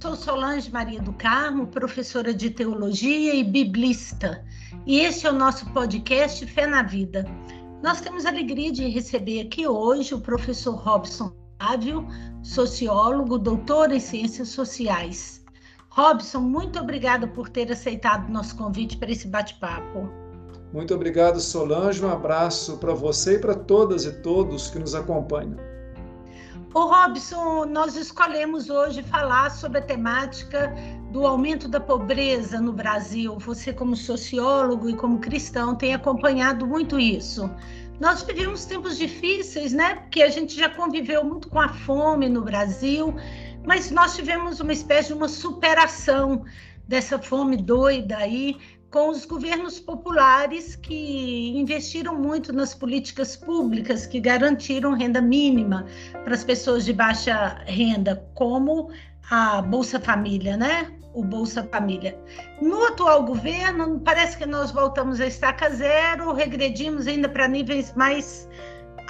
sou Solange Maria do Carmo, professora de teologia e biblista, e este é o nosso podcast Fé na Vida. Nós temos a alegria de receber aqui hoje o professor Robson Ávio, sociólogo, doutor em ciências sociais. Robson, muito obrigada por ter aceitado nosso convite para esse bate-papo. Muito obrigado, Solange. Um abraço para você e para todas e todos que nos acompanham. Ô Robson, nós escolhemos hoje falar sobre a temática do aumento da pobreza no Brasil. Você, como sociólogo e como cristão, tem acompanhado muito isso. Nós vivemos tempos difíceis, né? Porque a gente já conviveu muito com a fome no Brasil, mas nós tivemos uma espécie de uma superação dessa fome doida aí com os governos populares que investiram muito nas políticas públicas que garantiram renda mínima para as pessoas de baixa renda, como a Bolsa Família, né? O Bolsa Família. No atual governo, parece que nós voltamos a estaca zero, regredimos ainda para níveis mais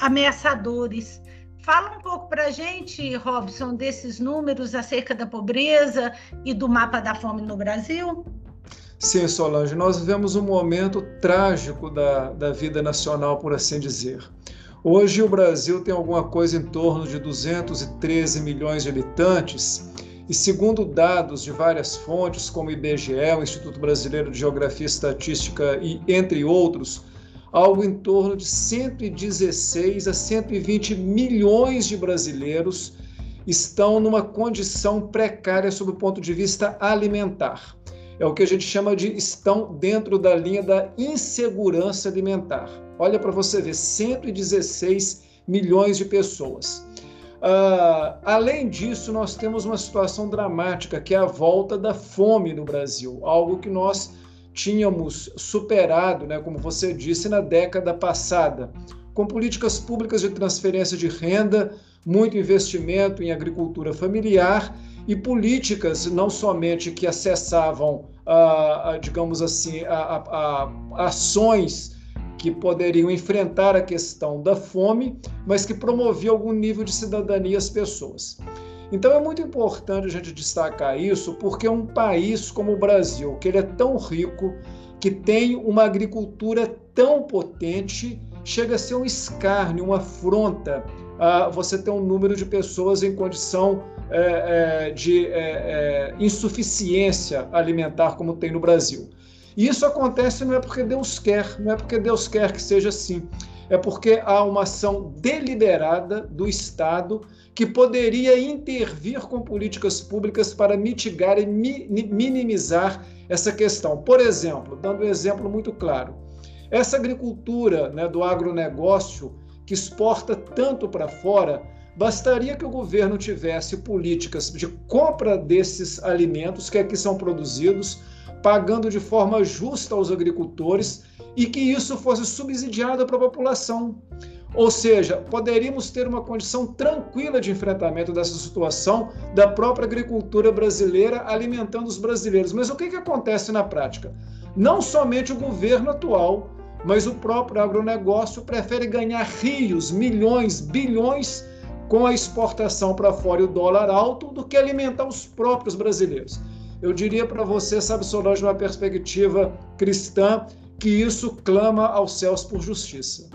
ameaçadores. Fala um pouco para a gente, Robson, desses números acerca da pobreza e do mapa da fome no Brasil. Sim, Solange, nós vivemos um momento trágico da, da vida nacional, por assim dizer. Hoje o Brasil tem alguma coisa em torno de 213 milhões de habitantes, e segundo dados de várias fontes, como o IBGE, o Instituto Brasileiro de Geografia e Estatística e entre outros, algo em torno de 116 a 120 milhões de brasileiros estão numa condição precária sob o ponto de vista alimentar é o que a gente chama de estão dentro da linha da insegurança alimentar. Olha para você ver, 116 milhões de pessoas. Uh, além disso, nós temos uma situação dramática, que é a volta da fome no Brasil, algo que nós tínhamos superado, né, como você disse, na década passada, com políticas públicas de transferência de renda, muito investimento em agricultura familiar e políticas não somente que acessavam, ah, ah, digamos assim, a, a, ações que poderiam enfrentar a questão da fome, mas que promoviam algum nível de cidadania às pessoas. Então é muito importante a gente destacar isso, porque um país como o Brasil, que ele é tão rico, que tem uma agricultura tão potente, chega a ser um escárnio, uma afronta uh, você ter um número de pessoas em condição é, é, de é, é, insuficiência alimentar como tem no Brasil. E isso acontece não é porque Deus quer, não é porque Deus quer que seja assim, é porque há uma ação deliberada do Estado que poderia intervir com políticas públicas para mitigar e mi minimizar essa questão. Por exemplo, dando um exemplo muito claro, essa agricultura né, do agronegócio que exporta tanto para fora, bastaria que o governo tivesse políticas de compra desses alimentos que aqui são produzidos, pagando de forma justa aos agricultores e que isso fosse subsidiado para a população. Ou seja, poderíamos ter uma condição tranquila de enfrentamento dessa situação da própria agricultura brasileira alimentando os brasileiros. Mas o que, que acontece na prática? Não somente o governo atual mas o próprio agronegócio prefere ganhar rios, milhões, bilhões com a exportação para fora e o dólar alto do que alimentar os próprios brasileiros. Eu diria para você, sabe, Solange, uma perspectiva cristã, que isso clama aos céus por justiça.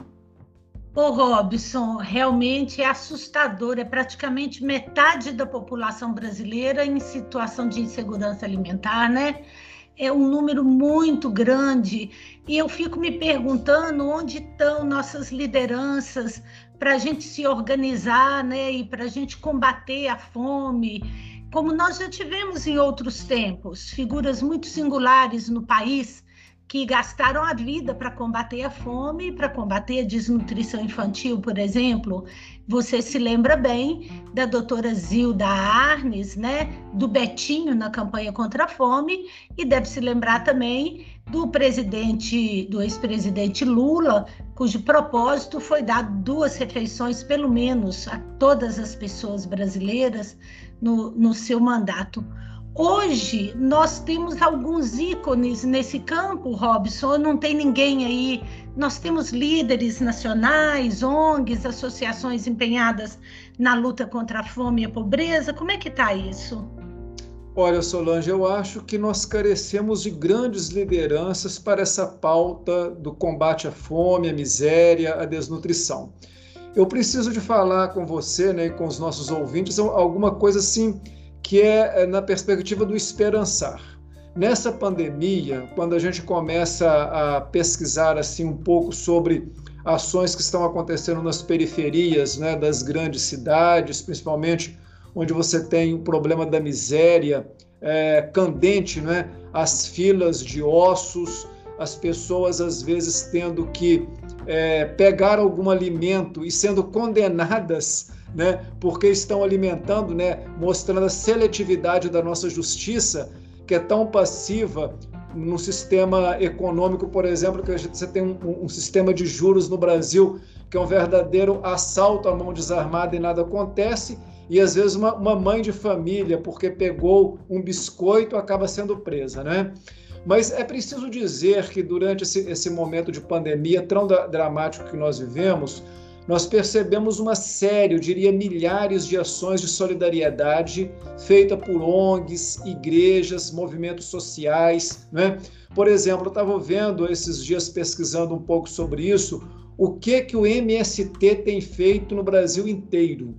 Ô Robson, realmente é assustador. É praticamente metade da população brasileira em situação de insegurança alimentar, né? é um número muito grande e eu fico me perguntando onde estão nossas lideranças para a gente se organizar, né, e para a gente combater a fome, como nós já tivemos em outros tempos, figuras muito singulares no país que gastaram a vida para combater a fome, para combater a desnutrição infantil, por exemplo. Você se lembra bem da doutora Zilda Arnes, né, do Betinho na campanha contra a fome, e deve se lembrar também do presidente, do ex-presidente Lula, cujo propósito foi dar duas refeições, pelo menos, a todas as pessoas brasileiras no, no seu mandato. Hoje nós temos alguns ícones nesse campo, Robson, não tem ninguém aí. Nós temos líderes nacionais, ONGs, associações empenhadas na luta contra a fome e a pobreza. Como é que está isso? Olha, Solange, eu acho que nós carecemos de grandes lideranças para essa pauta do combate à fome, à miséria, à desnutrição. Eu preciso de falar com você né, e com os nossos ouvintes alguma coisa assim que é, é na perspectiva do esperançar. Nessa pandemia, quando a gente começa a pesquisar assim um pouco sobre ações que estão acontecendo nas periferias né, das grandes cidades, principalmente onde você tem o problema da miséria é, candente, né? as filas de ossos, as pessoas às vezes tendo que é, pegar algum alimento e sendo condenadas né, porque estão alimentando, né, mostrando a seletividade da nossa justiça, que é tão passiva no sistema econômico, por exemplo, que você tem um, um sistema de juros no Brasil que é um verdadeiro assalto à mão desarmada e nada acontece, e às vezes uma, uma mãe de família, porque pegou um biscoito, acaba sendo presa, né? Mas é preciso dizer que durante esse, esse momento de pandemia tão dramático que nós vivemos, nós percebemos uma série, eu diria milhares de ações de solidariedade feita por ONGs, igrejas, movimentos sociais. Né? Por exemplo, eu estava vendo esses dias pesquisando um pouco sobre isso, o que, que o MST tem feito no Brasil inteiro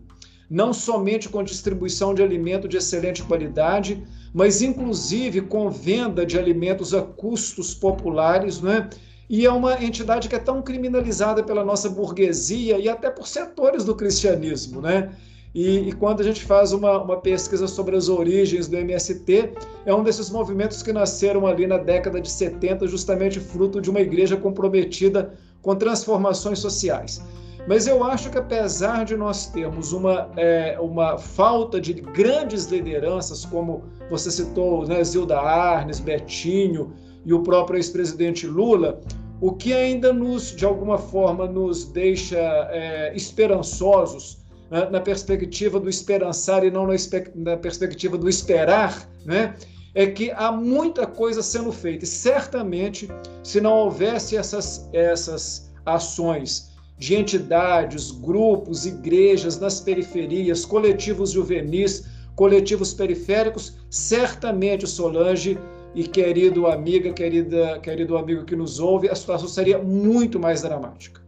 não somente com distribuição de alimento de excelente qualidade, mas inclusive com venda de alimentos a custos populares, né? E é uma entidade que é tão criminalizada pela nossa burguesia e até por setores do cristianismo, né? E, e, quando a gente faz uma, uma, pesquisa sobre as origens do MST, é um desses movimentos que nasceram ali na década de 70, justamente fruto de uma igreja comprometida com transformações sociais. Mas eu acho que apesar de nós termos uma, é, uma falta de grandes lideranças, como você citou, né, Zilda Arnes, Betinho e o próprio ex-presidente Lula, o que ainda nos, de alguma forma, nos deixa é, esperançosos né, na perspectiva do esperançar e não na, na perspectiva do esperar, né, é que há muita coisa sendo feita. E certamente, se não houvesse essas, essas ações de entidades, grupos, igrejas nas periferias, coletivos juvenis, coletivos periféricos, certamente, Solange e querido amiga, querida, querido amigo que nos ouve, a situação seria muito mais dramática.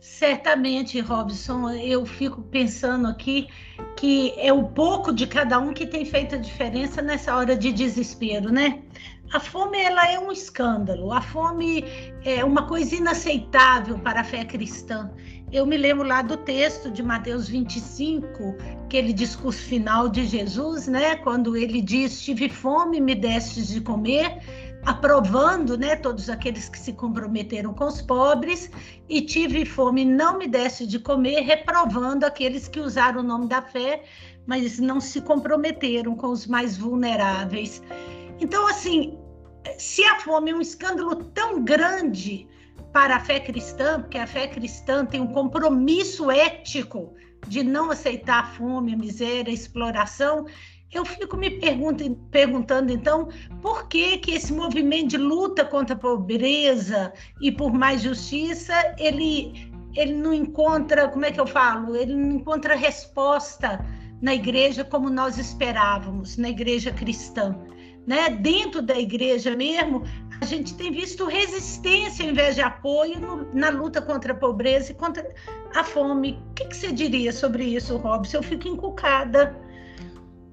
Certamente, Robson, eu fico pensando aqui que é o pouco de cada um que tem feito a diferença nessa hora de desespero, né? A fome ela é um escândalo, a fome é uma coisa inaceitável para a fé cristã. Eu me lembro lá do texto de Mateus 25, aquele discurso final de Jesus, né? Quando ele diz: Tive fome, me destes de comer aprovando né, todos aqueles que se comprometeram com os pobres, e tive fome, não me desse de comer, reprovando aqueles que usaram o nome da fé, mas não se comprometeram com os mais vulneráveis. Então, assim, se a fome é um escândalo tão grande para a fé cristã, porque a fé cristã tem um compromisso ético de não aceitar a fome, a miséria, a exploração, eu fico me perguntando, então, por que que esse movimento de luta contra a pobreza e por mais justiça, ele, ele não encontra, como é que eu falo? Ele não encontra resposta na igreja como nós esperávamos, na igreja cristã. Né? Dentro da igreja mesmo, a gente tem visto resistência ao invés de apoio no, na luta contra a pobreza e contra a fome. O que, que você diria sobre isso, Robson? Eu fico encucada.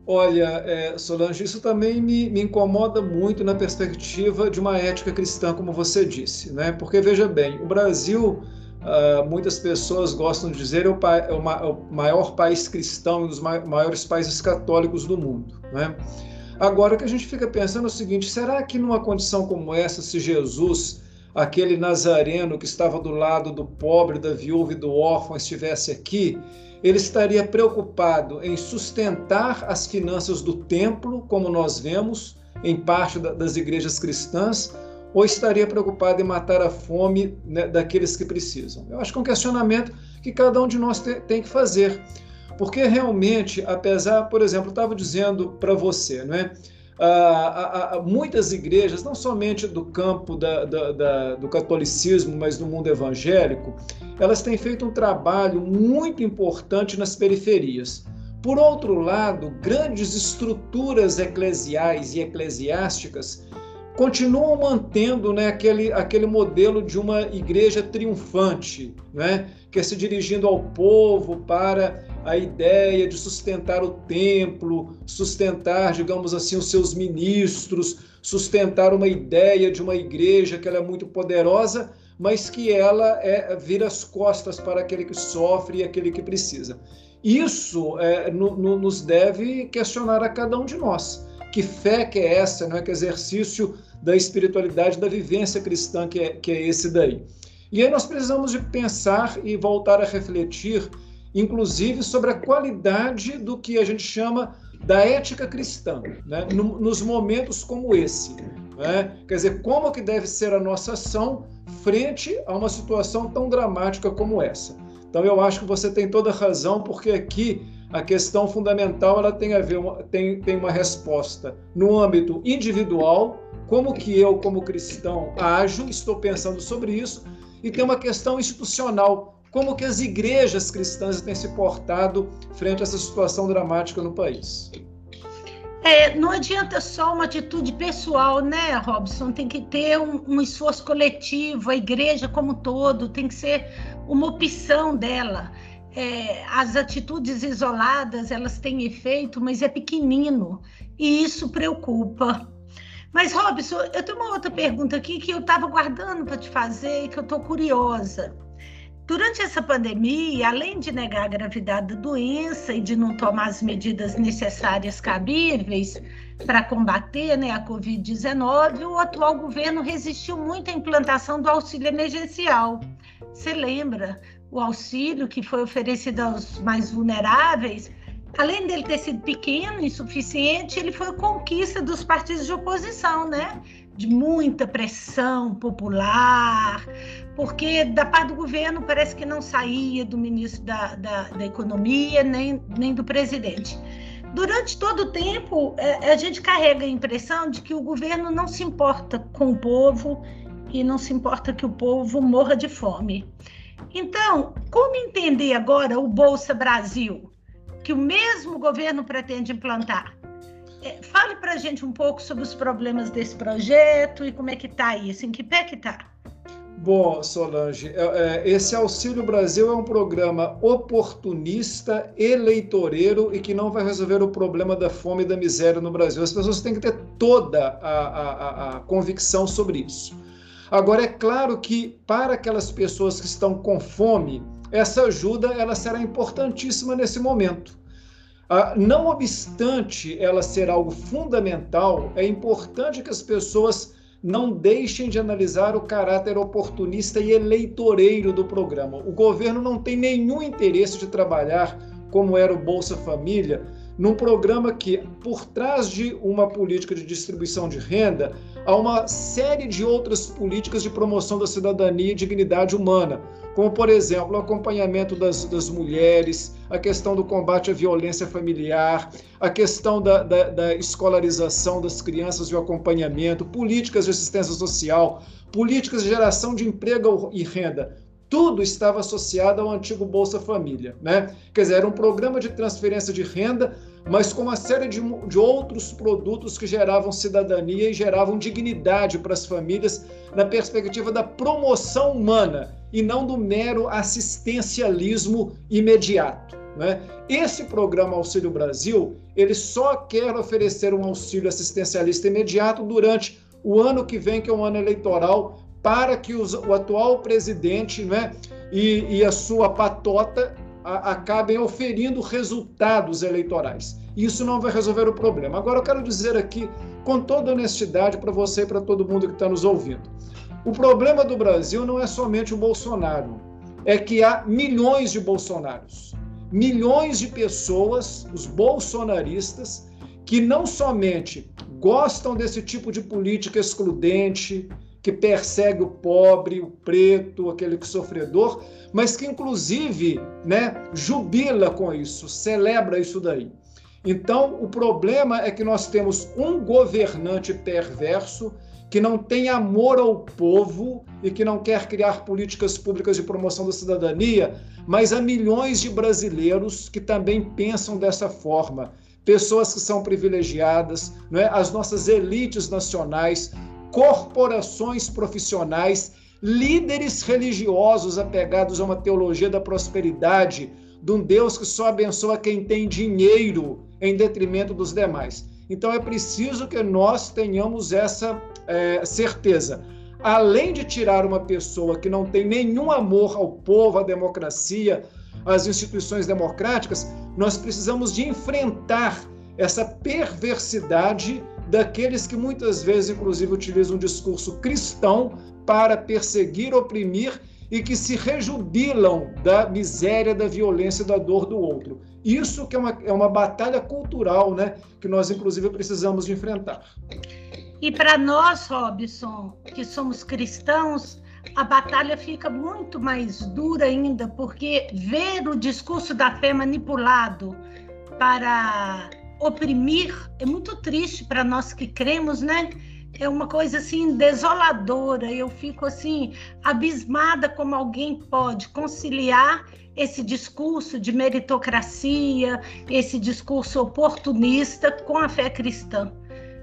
Olha, é, Solange, isso também me, me, incomoda muito na perspectiva de uma ética cristã, como você disse, né? Porque veja bem, o Brasil, uh, muitas pessoas gostam de dizer, é o, é é o maior país cristão um dos maiores países católicos do mundo, né? Agora, o que a gente fica pensando é o seguinte: será que numa condição como essa, se Jesus, aquele nazareno que estava do lado do pobre, da viúva e do órfão, estivesse aqui, ele estaria preocupado em sustentar as finanças do templo, como nós vemos em parte das igrejas cristãs, ou estaria preocupado em matar a fome né, daqueles que precisam? Eu acho que é um questionamento que cada um de nós tem que fazer. Porque realmente, apesar, por exemplo, eu estava dizendo para você, não é? Ah, muitas igrejas, não somente do campo da, da, da, do catolicismo, mas do mundo evangélico, elas têm feito um trabalho muito importante nas periferias. Por outro lado, grandes estruturas eclesiais e eclesiásticas continuam mantendo né, aquele, aquele modelo de uma igreja triunfante, né, que é se dirigindo ao povo para a ideia de sustentar o templo, sustentar, digamos assim, os seus ministros, sustentar uma ideia de uma igreja que ela é muito poderosa, mas que ela é, vira as costas para aquele que sofre e aquele que precisa. Isso é, no, no, nos deve questionar a cada um de nós. Que fé que é essa, não é? Que exercício da espiritualidade, da vivência cristã que é, que é esse daí. E aí nós precisamos de pensar e voltar a refletir inclusive sobre a qualidade do que a gente chama da ética cristã, né? nos momentos como esse. Né? Quer dizer, como que deve ser a nossa ação frente a uma situação tão dramática como essa. Então, eu acho que você tem toda a razão, porque aqui a questão fundamental ela tem a ver tem, tem uma resposta no âmbito individual, como que eu, como cristão, ajo, estou pensando sobre isso, e tem uma questão institucional, como que as igrejas cristãs têm se portado frente a essa situação dramática no país. É, não adianta só uma atitude pessoal, né, Robson? Tem que ter um, um, esforço coletivo, a igreja como todo, tem que ser uma opção dela. É, as atitudes isoladas, elas têm efeito, mas é pequenino, e isso preocupa. Mas, Robson, eu tenho uma outra pergunta aqui que eu estava guardando para te fazer e que eu estou curiosa. Durante essa pandemia, além de negar a gravidade da doença e de não tomar as medidas necessárias cabíveis para combater né, a Covid-19, o atual governo resistiu muito à implantação do auxílio emergencial. Você lembra? O auxílio que foi oferecido aos mais vulneráveis, além dele ter sido pequeno, insuficiente, ele foi conquista dos partidos de oposição, né? de muita pressão popular, porque da parte do governo parece que não saía do ministro da, da, da Economia nem, nem do presidente. Durante todo o tempo, é, a gente carrega a impressão de que o governo não se importa com o povo e não se importa que o povo morra de fome. Então, como entender agora o Bolsa Brasil, que o mesmo governo pretende implantar? É, fale para a gente um pouco sobre os problemas desse projeto e como é que está isso, em que pé que está? Bom, Solange, é, é, esse Auxílio Brasil é um programa oportunista, eleitoreiro e que não vai resolver o problema da fome e da miséria no Brasil. As pessoas têm que ter toda a, a, a convicção sobre isso. Agora, é claro que para aquelas pessoas que estão com fome, essa ajuda ela será importantíssima nesse momento. Ah, não obstante ela ser algo fundamental, é importante que as pessoas não deixem de analisar o caráter oportunista e eleitoreiro do programa. O governo não tem nenhum interesse de trabalhar como era o Bolsa Família, num programa que, por trás de uma política de distribuição de renda, há uma série de outras políticas de promoção da cidadania e dignidade humana, como, por exemplo, o acompanhamento das, das mulheres, a questão do combate à violência familiar, a questão da, da, da escolarização das crianças e o acompanhamento, políticas de assistência social, políticas de geração de emprego e renda tudo estava associado ao antigo Bolsa Família, né? Quer dizer, era um programa de transferência de renda, mas com uma série de, de outros produtos que geravam cidadania e geravam dignidade para as famílias na perspectiva da promoção humana e não do mero assistencialismo imediato. Né? Esse programa Auxílio Brasil, ele só quer oferecer um auxílio assistencialista imediato durante o ano que vem, que é um ano eleitoral, para que os, o atual presidente né, e, e a sua patota a, acabem oferindo resultados eleitorais. Isso não vai resolver o problema. Agora, eu quero dizer aqui, com toda honestidade, para você e para todo mundo que está nos ouvindo: o problema do Brasil não é somente o Bolsonaro, é que há milhões de Bolsonaros, milhões de pessoas, os bolsonaristas, que não somente gostam desse tipo de política excludente, que persegue o pobre, o preto, aquele que sofredor, mas que inclusive, né, jubila com isso, celebra isso daí. Então, o problema é que nós temos um governante perverso que não tem amor ao povo e que não quer criar políticas públicas de promoção da cidadania, mas a milhões de brasileiros que também pensam dessa forma. Pessoas que são privilegiadas, não é? as nossas elites nacionais, corporações profissionais, líderes religiosos apegados a uma teologia da prosperidade, de um Deus que só abençoa quem tem dinheiro em detrimento dos demais. Então é preciso que nós tenhamos essa é, certeza. Além de tirar uma pessoa que não tem nenhum amor ao povo, à democracia, às instituições democráticas, nós precisamos de enfrentar essa perversidade daqueles que muitas vezes, inclusive, utilizam um discurso cristão para perseguir, oprimir e que se rejubilam da miséria, da violência, da dor do outro. Isso que é uma, é uma batalha cultural, né, que nós, inclusive, precisamos de enfrentar. E para nós, Robson, que somos cristãos, a batalha fica muito mais dura ainda, porque ver o discurso da fé manipulado para oprimir é muito triste para nós que cremos, né? É uma coisa assim desoladora. Eu fico assim abismada como alguém pode conciliar esse discurso de meritocracia, esse discurso oportunista com a fé cristã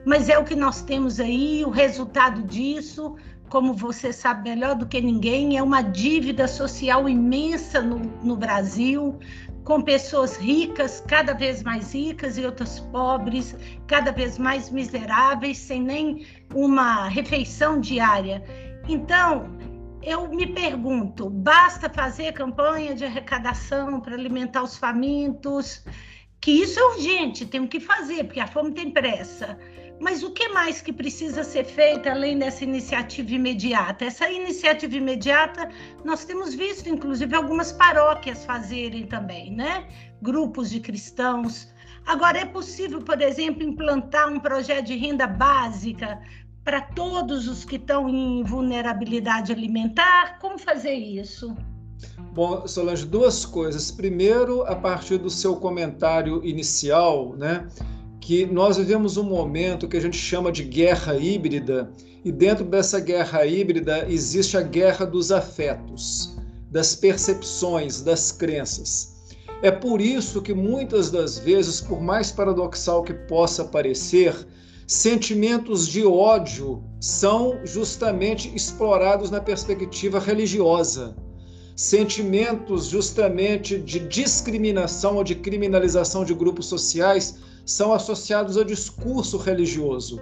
mas é o que nós temos aí, o resultado disso, como você sabe melhor do que ninguém, é uma dívida social imensa no, no Brasil, com pessoas ricas, cada vez mais ricas, e outras pobres, cada vez mais miseráveis, sem nem uma refeição diária. Então, eu me pergunto: basta fazer campanha de arrecadação para alimentar os famintos? Que isso é urgente, temos que fazer, porque a fome tem pressa. Mas o que mais que precisa ser feito além dessa iniciativa imediata? Essa iniciativa imediata nós temos visto, inclusive, algumas paróquias fazerem também, né? Grupos de cristãos. Agora, é possível, por exemplo, implantar um projeto de renda básica para todos os que estão em vulnerabilidade alimentar? Como fazer isso? Bom, Solange, duas coisas. Primeiro, a partir do seu comentário inicial, né? Que nós vivemos um momento que a gente chama de guerra híbrida, e dentro dessa guerra híbrida existe a guerra dos afetos, das percepções, das crenças. É por isso que muitas das vezes, por mais paradoxal que possa parecer, sentimentos de ódio são justamente explorados na perspectiva religiosa. Sentimentos justamente de discriminação ou de criminalização de grupos sociais são associados ao discurso religioso.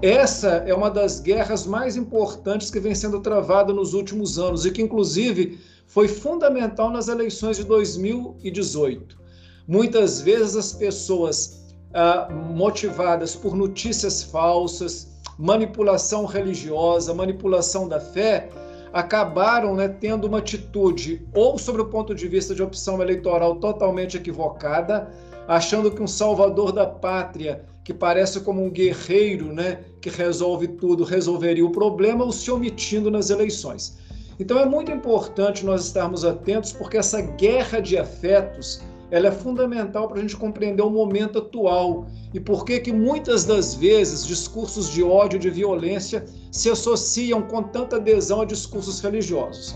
Essa é uma das guerras mais importantes que vem sendo travada nos últimos anos e que, inclusive, foi fundamental nas eleições de 2018. Muitas vezes as pessoas ah, motivadas por notícias falsas, manipulação religiosa, manipulação da fé, acabaram né, tendo uma atitude ou sobre o ponto de vista de opção eleitoral totalmente equivocada, achando que um salvador da pátria, que parece como um guerreiro, né, que resolve tudo, resolveria o problema, ou se omitindo nas eleições. Então é muito importante nós estarmos atentos, porque essa guerra de afetos ela é fundamental para a gente compreender o momento atual e por que que muitas das vezes discursos de ódio, de violência se associam com tanta adesão a discursos religiosos.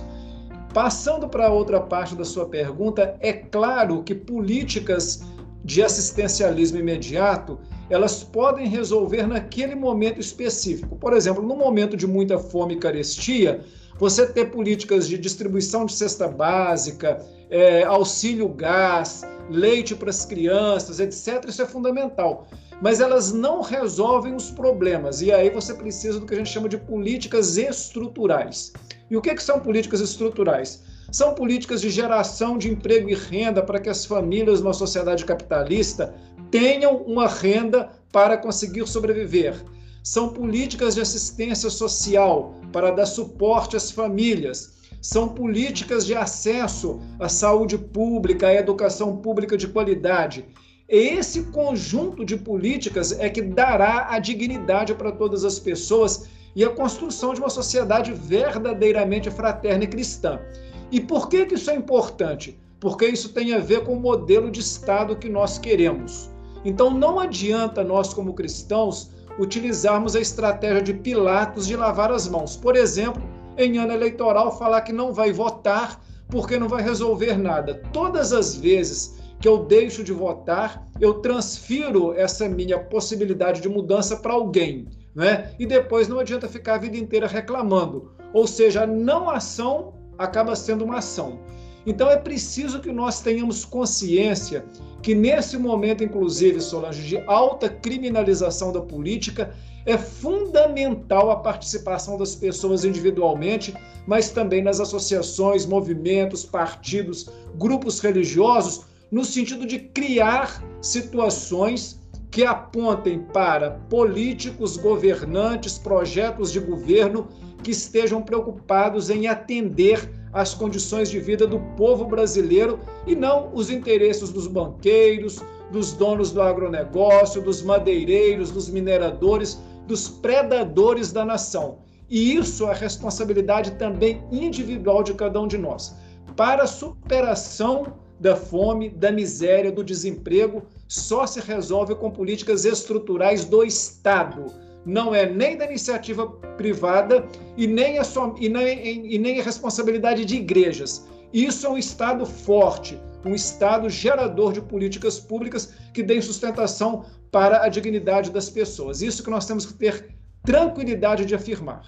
Passando para outra parte da sua pergunta, é claro que políticas de assistencialismo imediato, elas podem resolver naquele momento específico. Por exemplo, no momento de muita fome e carestia, você ter políticas de distribuição de cesta básica, é, auxílio gás, leite para as crianças, etc., isso é fundamental. Mas elas não resolvem os problemas. E aí você precisa do que a gente chama de políticas estruturais. E o que, que são políticas estruturais? São políticas de geração de emprego e renda para que as famílias numa sociedade capitalista tenham uma renda para conseguir sobreviver. São políticas de assistência social para dar suporte às famílias. São políticas de acesso à saúde pública, à educação pública de qualidade. Esse conjunto de políticas é que dará a dignidade para todas as pessoas e a construção de uma sociedade verdadeiramente fraterna e cristã. E por que, que isso é importante? Porque isso tem a ver com o modelo de Estado que nós queremos. Então não adianta nós, como cristãos, utilizarmos a estratégia de Pilatos de lavar as mãos. Por exemplo, em ano eleitoral, falar que não vai votar porque não vai resolver nada. Todas as vezes que eu deixo de votar, eu transfiro essa minha possibilidade de mudança para alguém. Né? E depois não adianta ficar a vida inteira reclamando. Ou seja, a não ação acaba sendo uma ação. Então é preciso que nós tenhamos consciência que nesse momento, inclusive, Solange, de alta criminalização da política, é fundamental a participação das pessoas individualmente, mas também nas associações, movimentos, partidos, grupos religiosos, no sentido de criar situações que apontem para políticos, governantes, projetos de governo que estejam preocupados em atender às condições de vida do povo brasileiro e não os interesses dos banqueiros, dos donos do agronegócio, dos madeireiros, dos mineradores, dos predadores da nação. E isso é responsabilidade também individual de cada um de nós. Para a superação da fome, da miséria, do desemprego, só se resolve com políticas estruturais do Estado. Não é nem da iniciativa privada e nem sua, e nem, e nem responsabilidade de igrejas. Isso é um Estado forte, um Estado gerador de políticas públicas que deem sustentação para a dignidade das pessoas. Isso que nós temos que ter tranquilidade de afirmar.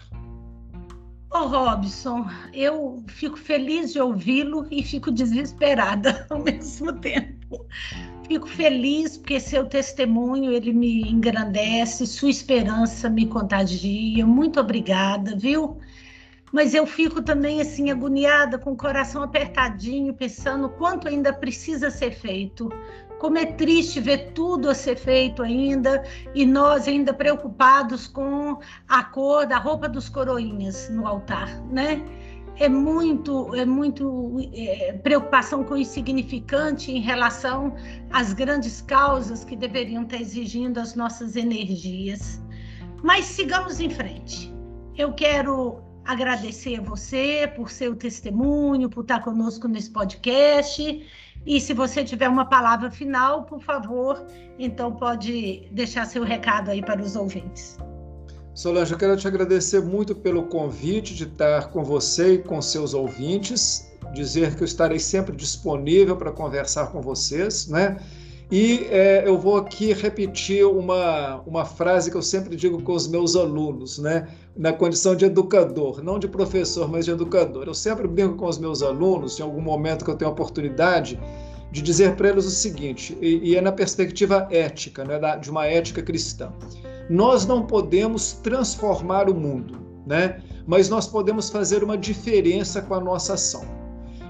Ô, oh, Robson, eu fico feliz de ouvi-lo e fico desesperada ao mesmo tempo. Fico feliz porque seu testemunho ele me engrandece, sua esperança me contagia. Muito obrigada, viu? Mas eu fico também assim agoniada, com o coração apertadinho, pensando quanto ainda precisa ser feito como é triste ver tudo a ser feito ainda e nós ainda preocupados com a cor da roupa dos coroinhas no altar, né? É muito, é muito é, preocupação com o insignificante em relação às grandes causas que deveriam estar exigindo as nossas energias. Mas sigamos em frente. Eu quero agradecer a você por seu testemunho, por estar conosco nesse podcast e se você tiver uma palavra final, por favor, então pode deixar seu recado aí para os ouvintes. Solange, eu quero te agradecer muito pelo convite de estar com você e com seus ouvintes, dizer que eu estarei sempre disponível para conversar com vocês, né? E é, eu vou aqui repetir uma, uma frase que eu sempre digo com os meus alunos, né? na condição de educador, não de professor, mas de educador. Eu sempre brinco com os meus alunos, em algum momento que eu tenho oportunidade, de dizer para eles o seguinte, e, e é na perspectiva ética, né? de uma ética cristã. Nós não podemos transformar o mundo, né? mas nós podemos fazer uma diferença com a nossa ação.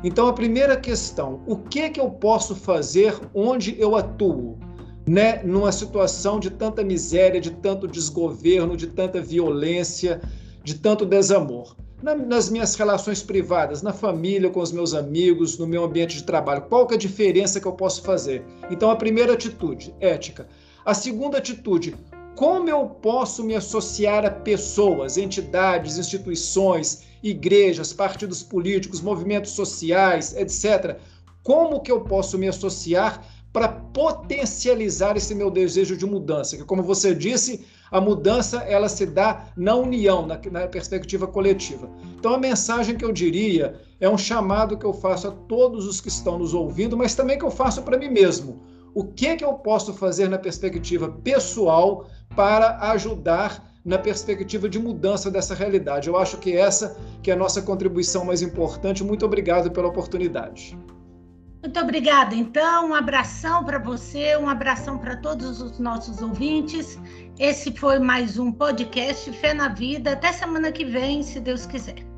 Então, a primeira questão: o que, que eu posso fazer onde eu atuo? Né, numa situação de tanta miséria, de tanto desgoverno, de tanta violência, de tanto desamor. Na, nas minhas relações privadas, na família, com os meus amigos, no meu ambiente de trabalho, qual é a diferença que eu posso fazer? Então, a primeira atitude, ética. A segunda atitude, como eu posso me associar a pessoas, entidades, instituições, igrejas, partidos políticos, movimentos sociais, etc. Como que eu posso me associar para potencializar esse meu desejo de mudança? Que, como você disse, a mudança ela se dá na união, na, na perspectiva coletiva. Então, a mensagem que eu diria é um chamado que eu faço a todos os que estão nos ouvindo, mas também que eu faço para mim mesmo. O que, que eu posso fazer na perspectiva pessoal para ajudar na perspectiva de mudança dessa realidade. Eu acho que essa que é a nossa contribuição mais importante. Muito obrigado pela oportunidade. Muito obrigada. Então, um abração para você, um abração para todos os nossos ouvintes. Esse foi mais um podcast Fé na Vida. Até semana que vem, se Deus quiser.